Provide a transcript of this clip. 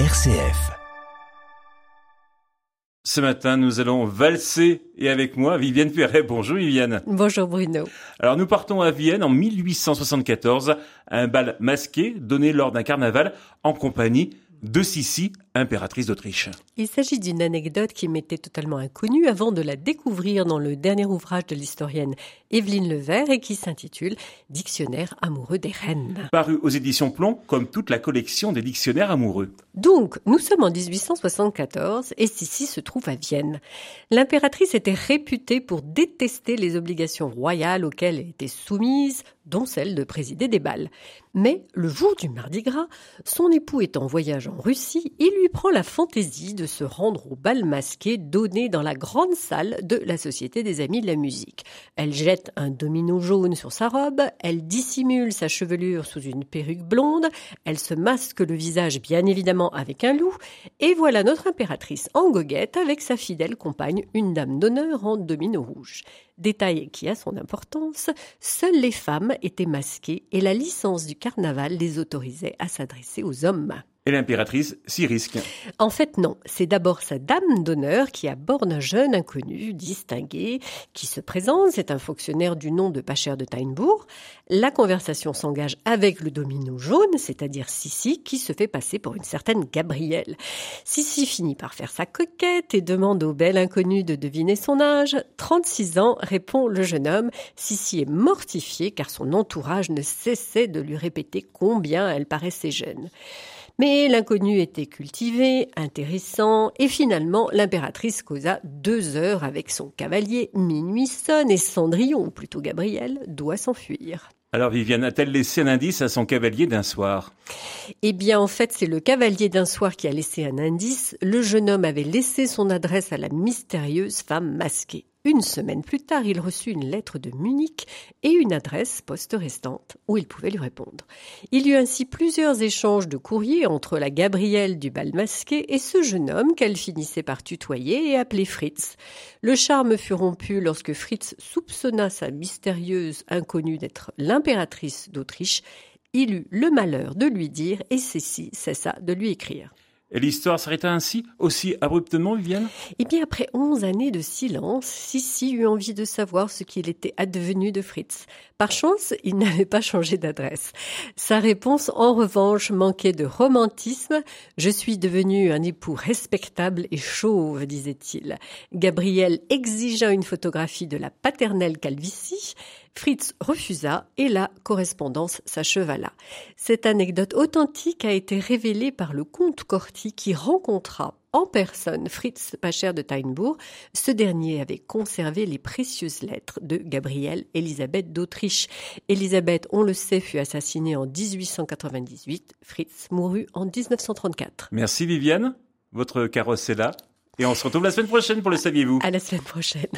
RCF. Ce matin, nous allons valser et avec moi, Viviane Perret. Bonjour Viviane. Bonjour Bruno. Alors nous partons à Vienne en 1874 à un bal masqué donné lors d'un carnaval en compagnie de Sissi, impératrice d'Autriche. Il s'agit d'une anecdote qui m'était totalement inconnue avant de la découvrir dans le dernier ouvrage de l'historienne Evelyne Levert et qui s'intitule Dictionnaire amoureux des reines. Paru aux éditions Plomb comme toute la collection des dictionnaires amoureux. Donc, nous sommes en 1874 et Sissi se trouve à Vienne. L'impératrice était réputée pour détester les obligations royales auxquelles elle était soumise, dont celle de présider des bals. Mais le jour du Mardi Gras, son époux est en voyage en Russie, il lui prend la fantaisie de se rendre au bal masqué donné dans la grande salle de la Société des Amis de la Musique. Elle jette un domino jaune sur sa robe, elle dissimule sa chevelure sous une perruque blonde, elle se masque le visage bien évidemment avec un loup, et voilà notre impératrice en goguette avec sa fidèle compagne, une dame d'honneur en domino rouge. Détail qui a son importance, seules les femmes étaient masquées et la licence du carnaval les autorisait à s'adresser aux hommes. Et l'impératrice s'y risque. En fait, non. C'est d'abord sa dame d'honneur qui aborde un jeune inconnu, distingué, qui se présente. C'est un fonctionnaire du nom de Pacher de Tainbourg. La conversation s'engage avec le domino jaune, c'est-à-dire Sissi, qui se fait passer pour une certaine Gabrielle. Sissi finit par faire sa coquette et demande au bel inconnu de deviner son âge. 36 ans, répond le jeune homme. Sissi est mortifiée car son entourage ne cessait de lui répéter combien elle paraissait jeune. Mais l'inconnu était cultivé, intéressant, et finalement l'impératrice causa deux heures avec son cavalier. Minuit sonne et Cendrillon, ou plutôt Gabriel, doit s'enfuir. Alors Viviane a-t-elle laissé un indice à son cavalier d'un soir? Eh bien en fait c'est le cavalier d'un soir qui a laissé un indice. Le jeune homme avait laissé son adresse à la mystérieuse femme masquée. Une semaine plus tard, il reçut une lettre de Munich et une adresse poste restante où il pouvait lui répondre. Il eut ainsi plusieurs échanges de courriers entre la Gabrielle du bal masqué et ce jeune homme qu'elle finissait par tutoyer et appeler Fritz. Le charme fut rompu lorsque Fritz soupçonna sa mystérieuse inconnue d'être l'impératrice d'Autriche. Il eut le malheur de lui dire et Cécile cessa de lui écrire. Et l'histoire s'arrêta ainsi, aussi abruptement, Viviane? Eh bien, après onze années de silence, Sissi eut envie de savoir ce qu'il était advenu de Fritz. Par chance, il n'avait pas changé d'adresse. Sa réponse, en revanche, manquait de romantisme. Je suis devenu un époux respectable et chauve, disait-il. Gabriel exigea une photographie de la paternelle calvitie. Fritz refusa et la correspondance s'acheva Cette anecdote authentique a été révélée par le comte Corti qui rencontra en personne Fritz Pacher de Tainbourg. Ce dernier avait conservé les précieuses lettres de Gabrielle Elisabeth d'Autriche. Elisabeth, on le sait, fut assassinée en 1898. Fritz mourut en 1934. Merci Viviane. Votre carrosse est là. Et on se retrouve la semaine prochaine pour le saviez-vous. À la semaine prochaine.